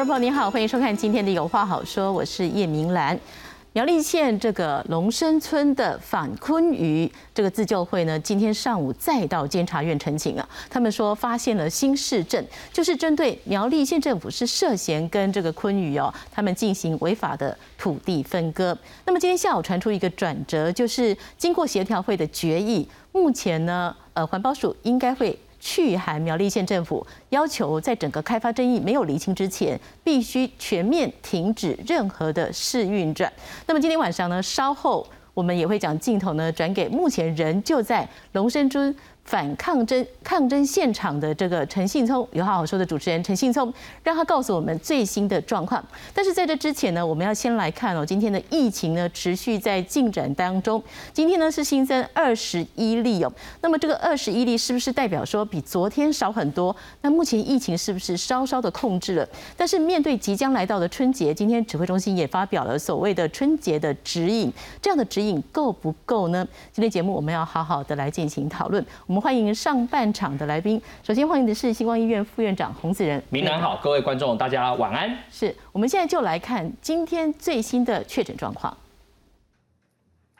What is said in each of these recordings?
观众朋友您好，欢迎收看今天的《有话好说》，我是叶明兰。苗栗县这个龙生村的反昆鱼这个自救会呢，今天上午再到监察院陈情啊。他们说发现了新市镇，就是针对苗栗县政府是涉嫌跟这个昆鱼哦，他们进行违法的土地分割。那么今天下午传出一个转折，就是经过协调会的决议，目前呢，呃，环保署应该会。去函苗栗县政府，要求在整个开发争议没有厘清之前，必须全面停止任何的试运转。那么今天晚上呢，稍后我们也会将镜头呢转给目前仍就在龙生村。反抗争抗争现场的这个陈信聪有话好说的主持人陈信聪，让他告诉我们最新的状况。但是在这之前呢，我们要先来看哦，今天的疫情呢持续在进展当中。今天呢是新增二十一例哦，那么这个二十一例是不是代表说比昨天少很多？那目前疫情是不是稍稍的控制了？但是面对即将来到的春节，今天指挥中心也发表了所谓的春节的指引，这样的指引够不够呢？今天节目我们要好好的来进行讨论。我们。欢迎上半场的来宾。首先欢迎的是星光医院副院长洪子仁。明南好，各位观众大家晚安。是我们现在就来看今天最新的确诊状况。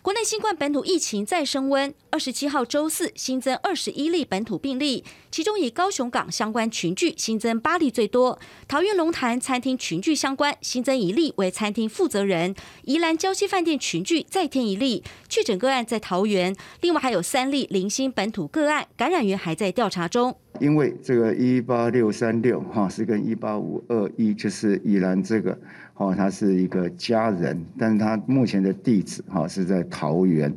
国内新冠本土疫情再升温，二十七号周四新增二十一例本土病例，其中以高雄港相关群聚新增八例最多。桃园龙潭餐厅群聚相关新增一例为餐厅负责人，宜兰礁溪饭店群聚再添一例确诊个案在桃园，另外还有三例零星本土个案，感染源还在调查中。因为这个一八六三六哈是跟一八五二一就是宜兰这个。哦，他是一个家人，但是他目前的地址哈是在桃园。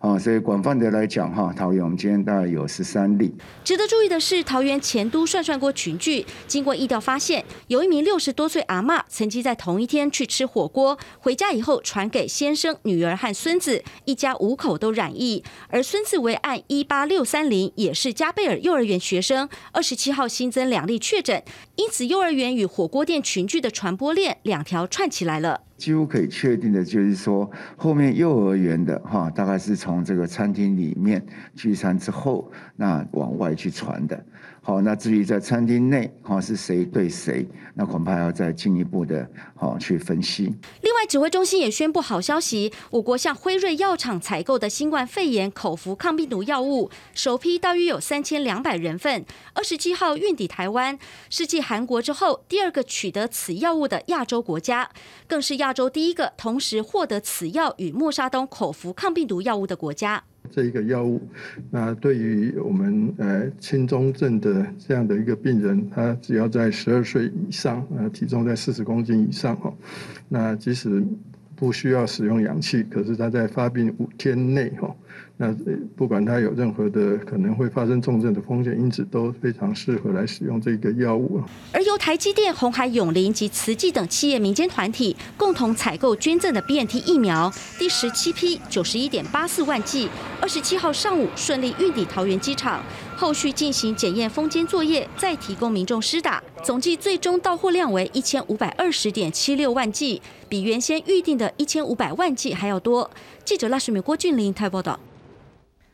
啊，所以广泛的来讲，哈，桃园我们今天大概有十三例。值得注意的是，桃园前都涮涮锅群聚，经过疫调发现，有一名六十多岁阿嬷曾经在同一天去吃火锅，回家以后传给先生、女儿和孙子，一家五口都染疫。而孙子为案一八六三零，也是加贝尔幼儿园学生。二十七号新增两例确诊，因此幼儿园与火锅店群聚的传播链两条串起来了。几乎可以确定的就是说，后面幼儿园的哈，大概是从这个餐厅里面聚餐之后，那往外去传的。好，那至于在餐厅内，哈是谁对谁，那恐怕要再进一步的，好去分析。另外，指挥中心也宣布好消息，我国向辉瑞药厂采购的新冠肺炎口服抗病毒药物，首批大约有三千两百人份，二十七号运抵台湾，是继韩国之后第二个取得此药物的亚洲国家，更是亚洲第一个同时获得此药与莫沙东口服抗病毒药物的国家。这一个药物，那对于我们呃轻中症的这样的一个病人，他只要在十二岁以上，呃体重在四十公斤以上哦，那即使不需要使用氧气，可是他在发病五天内哦。那不管他有任何的可能会发生重症的风险因子，都非常适合来使用这个药物。而由台积电、红海永林及慈济等企业民间团体共同采购捐赠的 BNT 疫苗第十七批九十一点八四万剂，二十七号上午顺利运抵桃园机场，后续进行检验封监作业，再提供民众施打。总计最终到货量为一千五百二十点七六万剂，比原先预定的一千五百万剂还要多。记者赖世美、郭俊林台报道。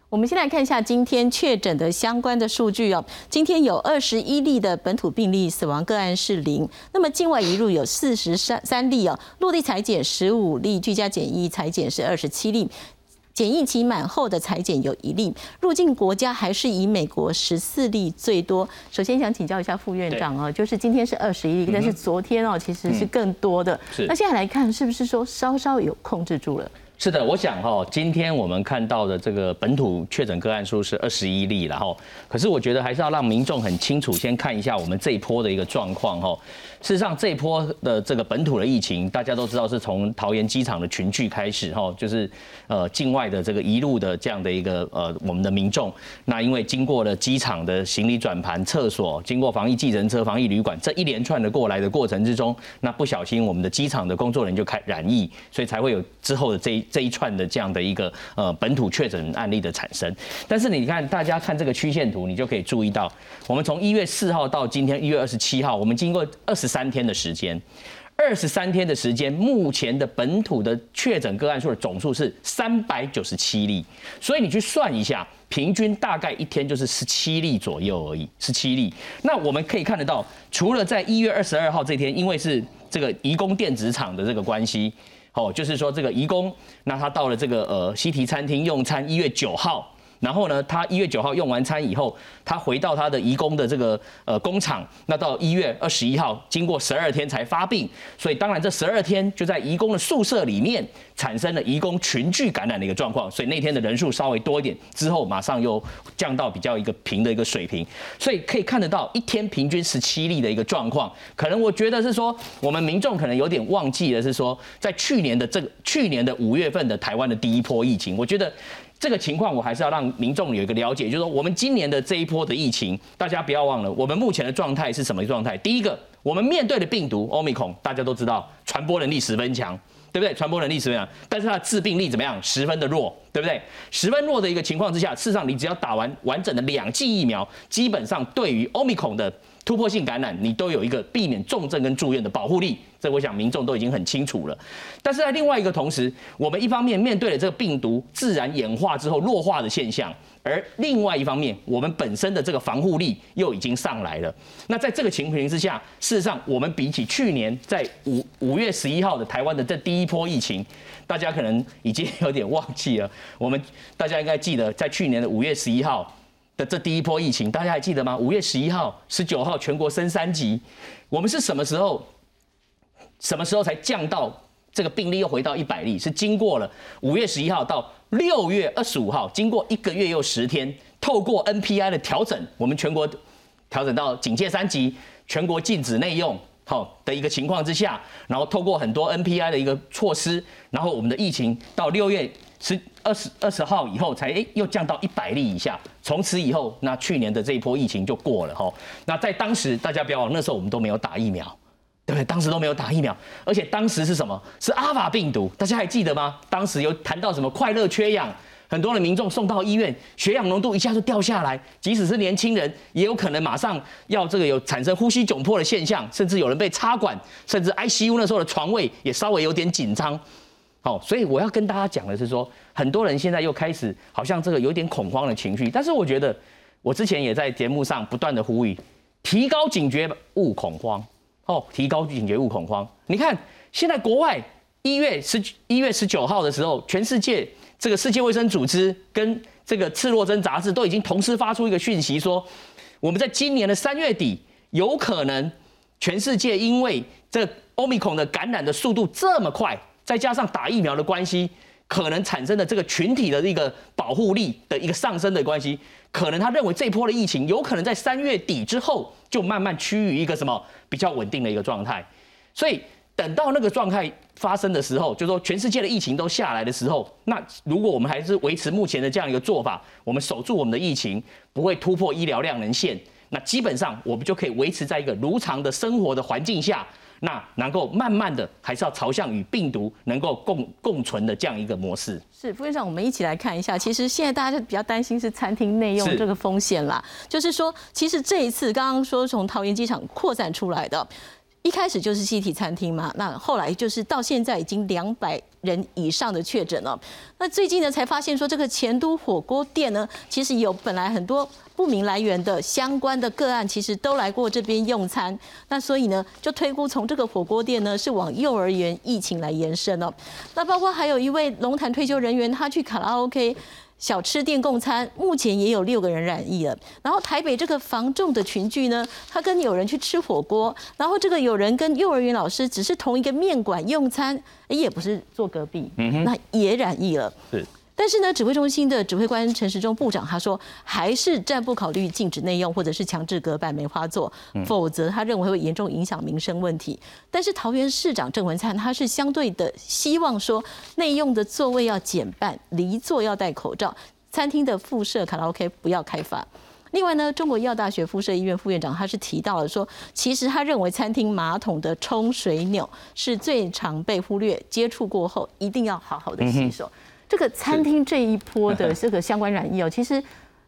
我们先来看一下今天确诊的相关的数据哦。今天有二十一例的本土病例，死亡个案是零。那么境外移入有四十三三例哦，落地裁剪十五例，居家检疫裁剪是二十七例，检疫期满后的裁剪有一例。入境国家还是以美国十四例最多。首先想请教一下副院长哦，就是今天是二十一例，但是昨天哦其实是更多的。那现在来看，是不是说稍稍有控制住了？是的，我想哈，今天我们看到的这个本土确诊个案数是二十一例，然后，可是我觉得还是要让民众很清楚，先看一下我们这一波的一个状况哈。事实上，这一波的这个本土的疫情，大家都知道是从桃园机场的群聚开始哈，就是呃境外的这个一路的这样的一个呃我们的民众，那因为经过了机场的行李转盘、厕所，经过防疫计程车、防疫旅馆这一连串的过来的过程之中，那不小心我们的机场的工作人员就开染疫，所以才会有之后的这这一串的这样的一个呃本土确诊案例的产生。但是你看，大家看这个曲线图，你就可以注意到，我们从一月四号到今天一月二十七号，我们经过二十。三天的时间，二十三天的时间，目前的本土的确诊个案数的总数是三百九十七例，所以你去算一下，平均大概一天就是十七例左右而已，十七例。那我们可以看得到，除了在一月二十二号这天，因为是这个移工电子厂的这个关系，哦，就是说这个移工，那他到了这个呃西提餐厅用餐，一月九号。然后呢，他一月九号用完餐以后，他回到他的移工的这个呃工厂，那到一月二十一号，经过十二天才发病，所以当然这十二天就在移工的宿舍里面产生了移工群聚感染的一个状况，所以那天的人数稍微多一点，之后马上又降到比较一个平的一个水平，所以可以看得到一天平均十七例的一个状况，可能我觉得是说我们民众可能有点忘记了，是说在去年的这个去年的五月份的台湾的第一波疫情，我觉得。这个情况我还是要让民众有一个了解，就是说我们今年的这一波的疫情，大家不要忘了，我们目前的状态是什么状态？第一个，我们面对的病毒欧米孔，大家都知道传播能力十分强，对不对？传播能力十分强，但是它的致病力怎么样？十分的弱，对不对？十分弱的一个情况之下，事实上你只要打完完整的两剂疫苗，基本上对于欧米孔的突破性感染，你都有一个避免重症跟住院的保护力。这我想民众都已经很清楚了，但是在另外一个同时，我们一方面面对了这个病毒自然演化之后弱化的现象，而另外一方面，我们本身的这个防护力又已经上来了。那在这个情形之下，事实上我们比起去年在五五月十一号的台湾的这第一波疫情，大家可能已经有点忘记了。我们大家应该记得，在去年的五月十一号的这第一波疫情，大家还记得吗？五月十一号、十九号全国升三级，我们是什么时候？什么时候才降到这个病例又回到一百例？是经过了五月十一号到六月二十五号，经过一个月又十天，透过 NPI 的调整，我们全国调整到警戒三级，全国禁止内用，好，的一个情况之下，然后透过很多 NPI 的一个措施，然后我们的疫情到六月十二十二十号以后才诶又降到一百例以下，从此以后，那去年的这一波疫情就过了哈。那在当时大家不要忘了，那时候我们都没有打疫苗。对不对？当时都没有打疫苗，而且当时是什么？是阿法病毒，大家还记得吗？当时有谈到什么快乐缺氧，很多的民众送到医院，血氧浓度一下就掉下来，即使是年轻人，也有可能马上要这个有产生呼吸窘迫的现象，甚至有人被插管，甚至 ICU 那时候的床位也稍微有点紧张。好，所以我要跟大家讲的是说，很多人现在又开始好像这个有点恐慌的情绪，但是我觉得我之前也在节目上不断的呼吁，提高警觉，勿恐慌。哦，提高警觉，勿恐慌。你看，现在国外一月十一月十九号的时候，全世界这个世界卫生组织跟这个《赤裸真》杂志都已经同时发出一个讯息，说我们在今年的三月底，有可能全世界因为这欧米孔的感染的速度这么快，再加上打疫苗的关系，可能产生的这个群体的一个保护力的一个上升的关系。可能他认为这波的疫情有可能在三月底之后就慢慢趋于一个什么比较稳定的一个状态，所以等到那个状态发生的时候，就说全世界的疫情都下来的时候，那如果我们还是维持目前的这样一个做法，我们守住我们的疫情不会突破医疗量能线，那基本上我们就可以维持在一个如常的生活的环境下。那能够慢慢的，还是要朝向与病毒能够共共存的这样一个模式。是副院长，我们一起来看一下。其实现在大家就比较担心是餐厅内用这个风险啦。就是说，其实这一次刚刚说从桃园机场扩散出来的。一开始就是西体餐厅嘛，那后来就是到现在已经两百人以上的确诊了。那最近呢才发现说，这个前都火锅店呢，其实有本来很多不明来源的相关的个案，其实都来过这边用餐。那所以呢，就推估从这个火锅店呢是往幼儿园疫情来延伸了。那包括还有一位龙潭退休人员，他去卡拉 OK。小吃店供餐，目前也有六个人染疫了。然后台北这个防重的群聚呢，他跟有人去吃火锅，然后这个有人跟幼儿园老师只是同一个面馆用餐，也不是坐隔壁，那也染疫了。是。但是呢，指挥中心的指挥官陈时中部长他说，还是暂不考虑禁止内用或者是强制隔板梅花座，否则他认为会严重影响民生问题。但是桃园市长郑文灿他是相对的希望说，内用的座位要减半，离座要戴口罩，餐厅的附设卡拉 OK 不要开发。另外呢，中国医药大学附设医院副院长他是提到了说，其实他认为餐厅马桶的冲水钮是最常被忽略，接触过后一定要好好的洗手。这个餐厅这一波的 这个相关染疫哦，其实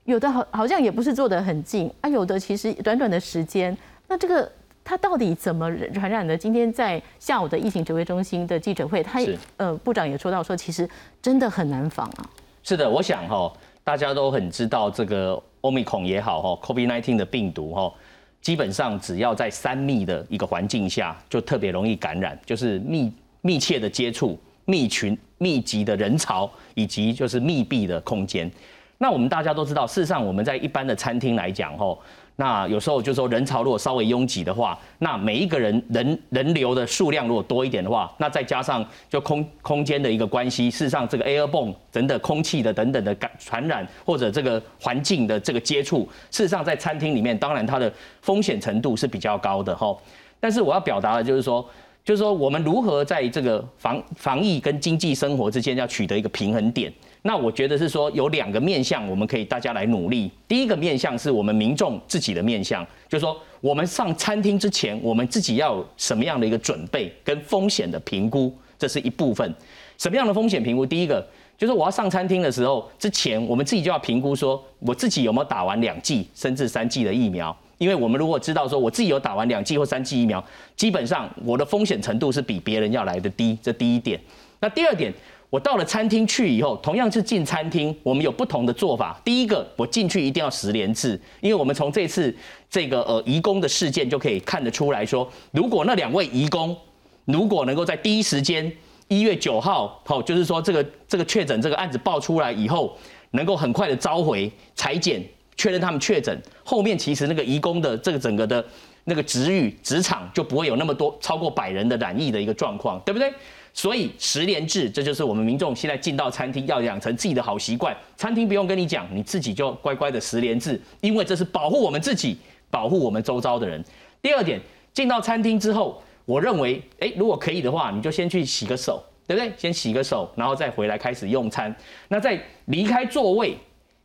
有的好好像也不是做的很近啊，有的其实短短的时间，那这个它到底怎么传染的？今天在下午的疫情指挥中心的记者会，他呃部长也说到说，其实真的很难防啊。是的，我想哈，大家都很知道这个欧米孔也好哈，COVID-19 的病毒哈，基本上只要在三密的一个环境下，就特别容易感染，就是密密切的接触、密群、密集的人潮以及就是密闭的空间。那我们大家都知道，事实上我们在一般的餐厅来讲，吼，那有时候就说人潮如果稍微拥挤的话，那每一个人人人流的数量如果多一点的话，那再加上就空空间的一个关系，事实上这个 airborne 等等空气的等等的感传染或者这个环境的这个接触，事实上在餐厅里面，当然它的风险程度是比较高的，吼。但是我要表达的就是说，就是说我们如何在这个防防疫跟经济生活之间要取得一个平衡点。那我觉得是说有两个面向，我们可以大家来努力。第一个面向是我们民众自己的面向，就是说我们上餐厅之前，我们自己要什么样的一个准备跟风险的评估，这是一部分。什么样的风险评估？第一个就是我要上餐厅的时候之前，我们自己就要评估说我自己有没有打完两剂甚至三剂的疫苗。因为我们如果知道说我自己有打完两剂或三剂疫苗，基本上我的风险程度是比别人要来的低。这第一点。那第二点。我到了餐厅去以后，同样是进餐厅，我们有不同的做法。第一个，我进去一定要十连制，因为我们从这次这个呃移工的事件就可以看得出来说，如果那两位移工如果能够在第一时间一月九号，好，就是说这个这个确诊这个案子爆出来以后，能够很快的召回裁剪确认他们确诊，后面其实那个移工的这个整个的那个职域职场就不会有那么多超过百人的染疫的一个状况，对不对？所以十连制，这就是我们民众现在进到餐厅要养成自己的好习惯。餐厅不用跟你讲，你自己就乖乖的十连制，因为这是保护我们自己，保护我们周遭的人。第二点，进到餐厅之后，我认为，哎，如果可以的话，你就先去洗个手，对不对？先洗个手，然后再回来开始用餐。那在离开座位，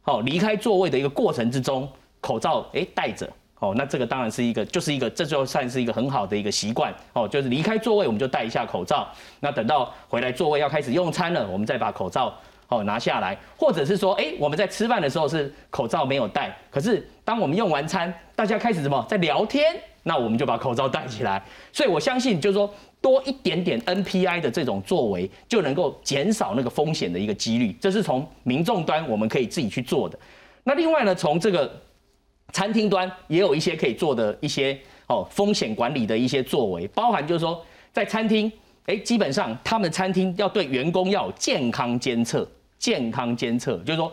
好，离开座位的一个过程之中，口罩诶戴着。哦，那这个当然是一个，就是一个，这就算是一个很好的一个习惯。哦，就是离开座位我们就戴一下口罩，那等到回来座位要开始用餐了，我们再把口罩哦拿下来，或者是说，哎，我们在吃饭的时候是口罩没有戴，可是当我们用完餐，大家开始什么？在聊天，那我们就把口罩戴起来。所以我相信，就是说多一点点 NPI 的这种作为，就能够减少那个风险的一个几率，这是从民众端我们可以自己去做的。那另外呢，从这个。餐厅端也有一些可以做的一些哦风险管理的一些作为，包含就是说在餐厅，哎，基本上他们餐厅要对员工要有健康监测，健康监测就是说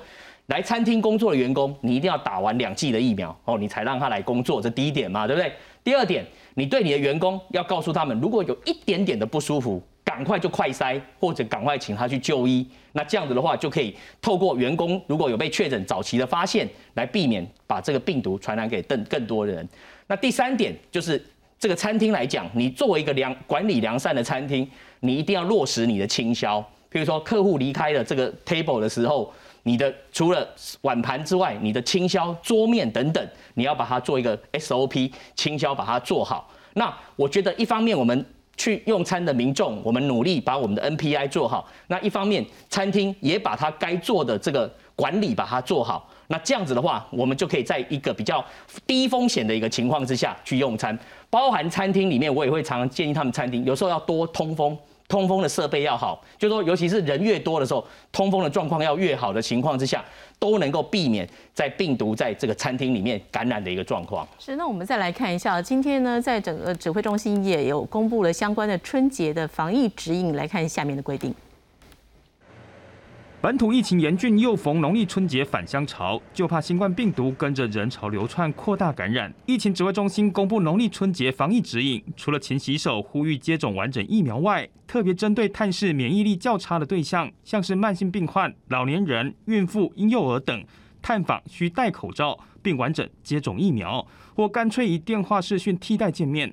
来餐厅工作的员工，你一定要打完两剂的疫苗哦，你才让他来工作，这第一点嘛，对不对？第二点，你对你的员工要告诉他们，如果有一点点的不舒服。赶快就快筛，或者赶快请他去就医。那这样子的话，就可以透过员工如果有被确诊早期的发现，来避免把这个病毒传染给更更多的人。那第三点就是这个餐厅来讲，你作为一个良管理良善的餐厅，你一定要落实你的清消。譬如说客户离开了这个 table 的时候，你的除了碗盘之外，你的清消桌面等等，你要把它做一个 SOP 清消，把它做好。那我觉得一方面我们。去用餐的民众，我们努力把我们的 NPI 做好。那一方面，餐厅也把它该做的这个管理把它做好。那这样子的话，我们就可以在一个比较低风险的一个情况之下去用餐。包含餐厅里面，我也会常常建议他们餐厅有时候要多通风。通风的设备要好，就是说尤其是人越多的时候，通风的状况要越好的情况之下，都能够避免在病毒在这个餐厅里面感染的一个状况。是，那我们再来看一下，今天呢，在整个指挥中心也有公布了相关的春节的防疫指引，来看下面的规定。本土疫情严峻，又逢农历春节返乡潮，就怕新冠病毒跟着人潮流窜，扩大感染。疫情指挥中心公布农历春节防疫指引，除了勤洗手、呼吁接种完整疫苗外，特别针对探视免疫力较差的对象，像是慢性病患、老年人、孕妇、婴幼儿等，探访需戴口罩，并完整接种疫苗，或干脆以电话视讯替代见面。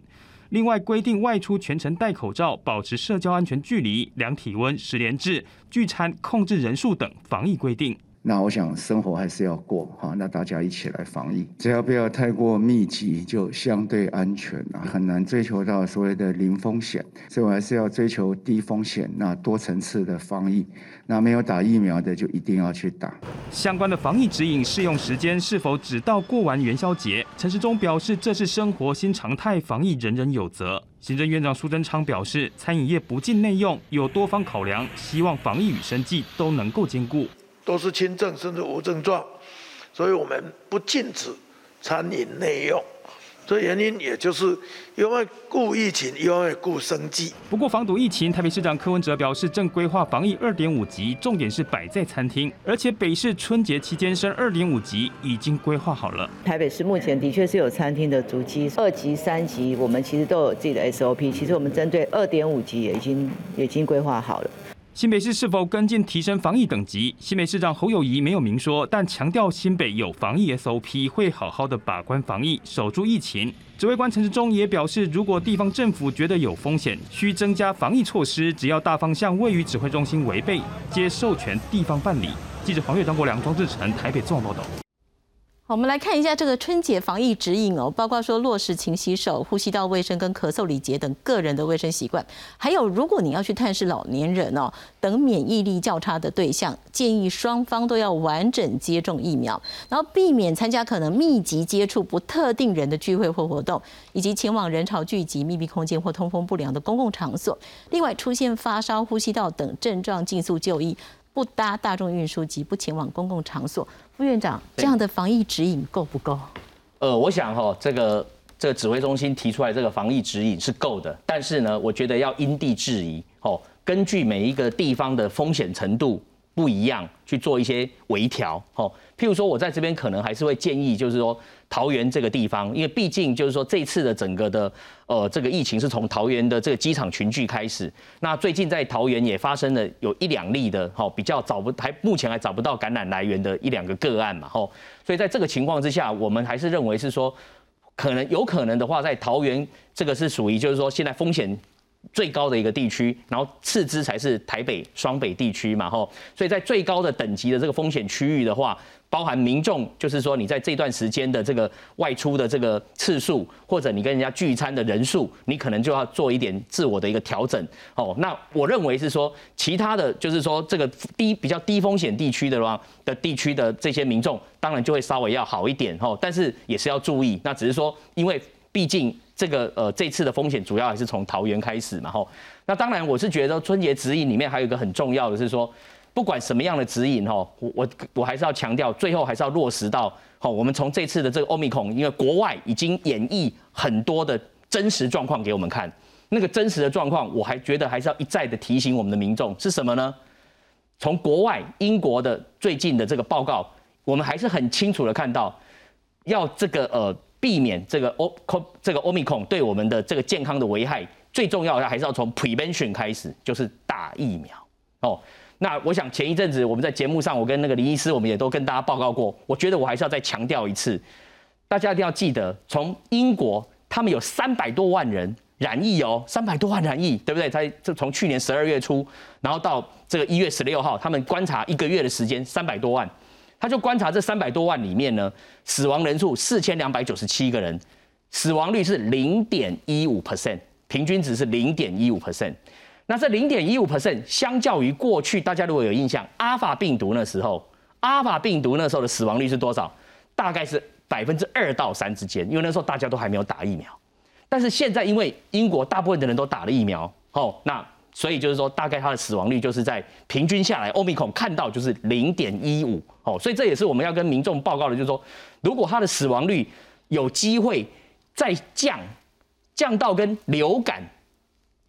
另外规定外出全程戴口罩、保持社交安全距离、量体温、十连制、聚餐控制人数等防疫规定。那我想生活还是要过哈，那大家一起来防疫，只要不要太过密集，就相对安全啊，很难追求到所谓的零风险，所以我还是要追求低风险，那多层次的防疫。那没有打疫苗的就一定要去打。相关的防疫指引适用时间是否只到过完元宵节？陈时中表示，这是生活新常态，防疫人人有责。行政院长苏贞昌表示，餐饮业不禁内用，有多方考量，希望防疫与生计都能够兼顾。都是轻症甚至无症状，所以我们不禁止餐饮内用。这原因也就是因为顾疫情，因为顾生计。不过防堵疫情，台北市长柯文哲表示，正规划防疫二点五级，重点是摆在餐厅，而且北市春节期间升二点五级已经规划好了。台北市目前的确是有餐厅的足迹，二级、三级，我们其实都有自己的 SOP。其实我们针对二点五级也已经已经规划好了。新北市是否跟进提升防疫等级？新北市长侯友谊没有明说，但强调新北有防疫 SOP，会好好的把关防疫，守住疫情。指挥官陈志忠也表示，如果地方政府觉得有风险，需增加防疫措施，只要大方向位于指挥中心违背，皆授权地方办理。记者黄月、张国良、庄志成台北综合报道。我们来看一下这个春节防疫指引哦，包括说落实勤洗手、呼吸道卫生跟咳嗽礼节等个人的卫生习惯，还有如果你要去探视老年人哦等免疫力较差的对象，建议双方都要完整接种疫苗，然后避免参加可能密集接触不特定人的聚会或活动，以及前往人潮聚集、密闭空间或通风不良的公共场所。另外，出现发烧、呼吸道等症状，尽速就医。不搭大众运输及不前往公共场所。副院长，这样的防疫指引够不够？呃，我想哈，这个这个指挥中心提出来这个防疫指引是够的，但是呢，我觉得要因地制宜，哦，根据每一个地方的风险程度不一样去做一些微调，哦，譬如说我在这边可能还是会建议，就是说。桃园这个地方，因为毕竟就是说这次的整个的呃这个疫情是从桃园的这个机场群聚开始，那最近在桃园也发生了有一两例的哈比较找不还目前还找不到感染来源的一两个个案嘛吼，所以在这个情况之下，我们还是认为是说可能有可能的话，在桃园这个是属于就是说现在风险。最高的一个地区，然后次之才是台北双北地区嘛，吼，所以在最高的等级的这个风险区域的话，包含民众，就是说你在这段时间的这个外出的这个次数，或者你跟人家聚餐的人数，你可能就要做一点自我的一个调整，哦，那我认为是说，其他的就是说这个低比较低风险地区的话的地区的这些民众，当然就会稍微要好一点，吼，但是也是要注意，那只是说，因为毕竟。这个呃，这次的风险主要还是从桃园开始嘛，吼。那当然，我是觉得春节指引里面还有一个很重要的是说，不管什么样的指引，吼，我我我还是要强调，最后还是要落实到，吼，我们从这次的这个欧米孔，因为国外已经演绎很多的真实状况给我们看，那个真实的状况，我还觉得还是要一再的提醒我们的民众是什么呢？从国外英国的最近的这个报告，我们还是很清楚的看到，要这个呃。避免这个欧这个欧米孔对我们的这个健康的危害，最重要的还是要从 prevention 开始，就是打疫苗哦。那我想前一阵子我们在节目上，我跟那个林医师，我们也都跟大家报告过。我觉得我还是要再强调一次，大家一定要记得，从英国他们有三百多万人染疫哦，三百多万染疫，对不对？在这从去年十二月初，然后到这个一月十六号，他们观察一个月的时间，三百多万。他就观察这三百多万里面呢，死亡人数四千两百九十七个人，死亡率是零点一五 percent，平均值是零点一五 percent。那这零点一五 percent 相较于过去，大家如果有印象，阿法病毒那时候，阿法病毒那时候的死亡率是多少？大概是百分之二到三之间，因为那时候大家都还没有打疫苗。但是现在因为英国大部分的人都打了疫苗，哦，那。所以就是说，大概它的死亡率就是在平均下来，欧米孔看到就是零点一五哦，所以这也是我们要跟民众报告的，就是说，如果它的死亡率有机会再降，降到跟流感。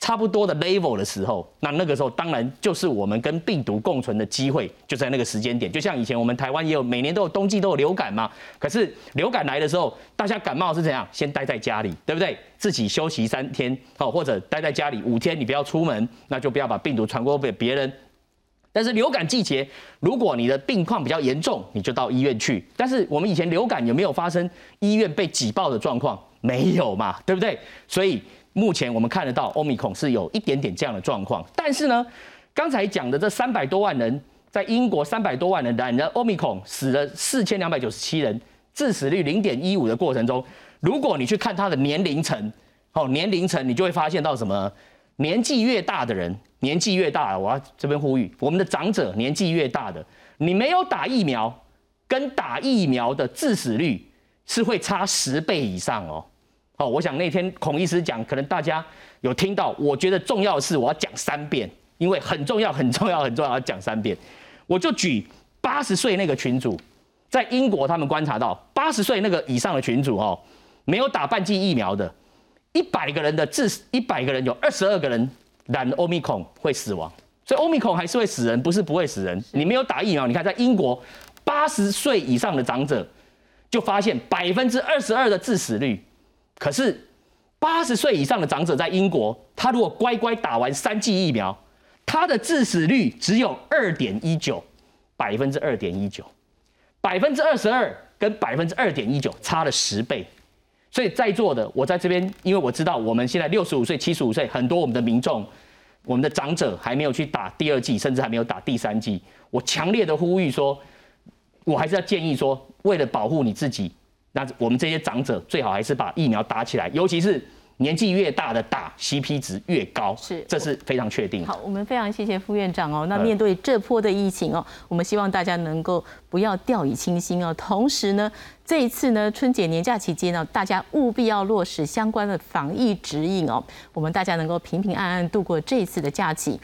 差不多的 level 的时候，那那个时候当然就是我们跟病毒共存的机会，就在那个时间点。就像以前我们台湾也有每年都有冬季都有流感嘛，可是流感来的时候，大家感冒是怎样？先待在家里，对不对？自己休息三天，哦，或者待在家里五天，你不要出门，那就不要把病毒传播给别人。但是流感季节，如果你的病况比较严重，你就到医院去。但是我们以前流感有没有发生医院被挤爆的状况？没有嘛，对不对？所以。目前我们看得到，欧米孔是有一点点这样的状况，但是呢，刚才讲的这三百多万人，在英国三百多万人染了 Omicron，死了四千两百九十七人，致死率零点一五的过程中，如果你去看他的年龄层，哦，年龄层你就会发现到什么？年纪越大的人，年纪越大，我要这边呼吁，我们的长者年纪越大的，你没有打疫苗，跟打疫苗的致死率是会差十倍以上哦。哦，我想那天孔医师讲，可能大家有听到，我觉得重要的是我要讲三遍，因为很重要，很重要，很重要，要讲三遍。我就举八十岁那个群主，在英国他们观察到，八十岁那个以上的群主哦，没有打半剂疫苗的，一百个人的致一百个人有二十二个人染欧米孔会死亡，所以欧米孔还是会死人，不是不会死人。你没有打疫苗，你看在英国八十岁以上的长者就发现百分之二十二的致死率。可是，八十岁以上的长者在英国，他如果乖乖打完三剂疫苗，他的致死率只有二点一九，百分之二点一九，百分之二十二跟百分之二点一九差了十倍。所以在座的我在这边，因为我知道我们现在六十五岁、七十五岁，很多我们的民众、我们的长者还没有去打第二剂，甚至还没有打第三剂。我强烈的呼吁说，我还是要建议说，为了保护你自己。那我们这些长者最好还是把疫苗打起来，尤其是年纪越大的打，CP 值越高，是，这是非常确定。好，我们非常谢谢副院长哦。那面对这波的疫情哦，我们希望大家能够不要掉以轻心哦。同时呢，这一次呢春节年假期间呢，大家务必要落实相关的防疫指引哦，我们大家能够平平安安度过这一次的假期。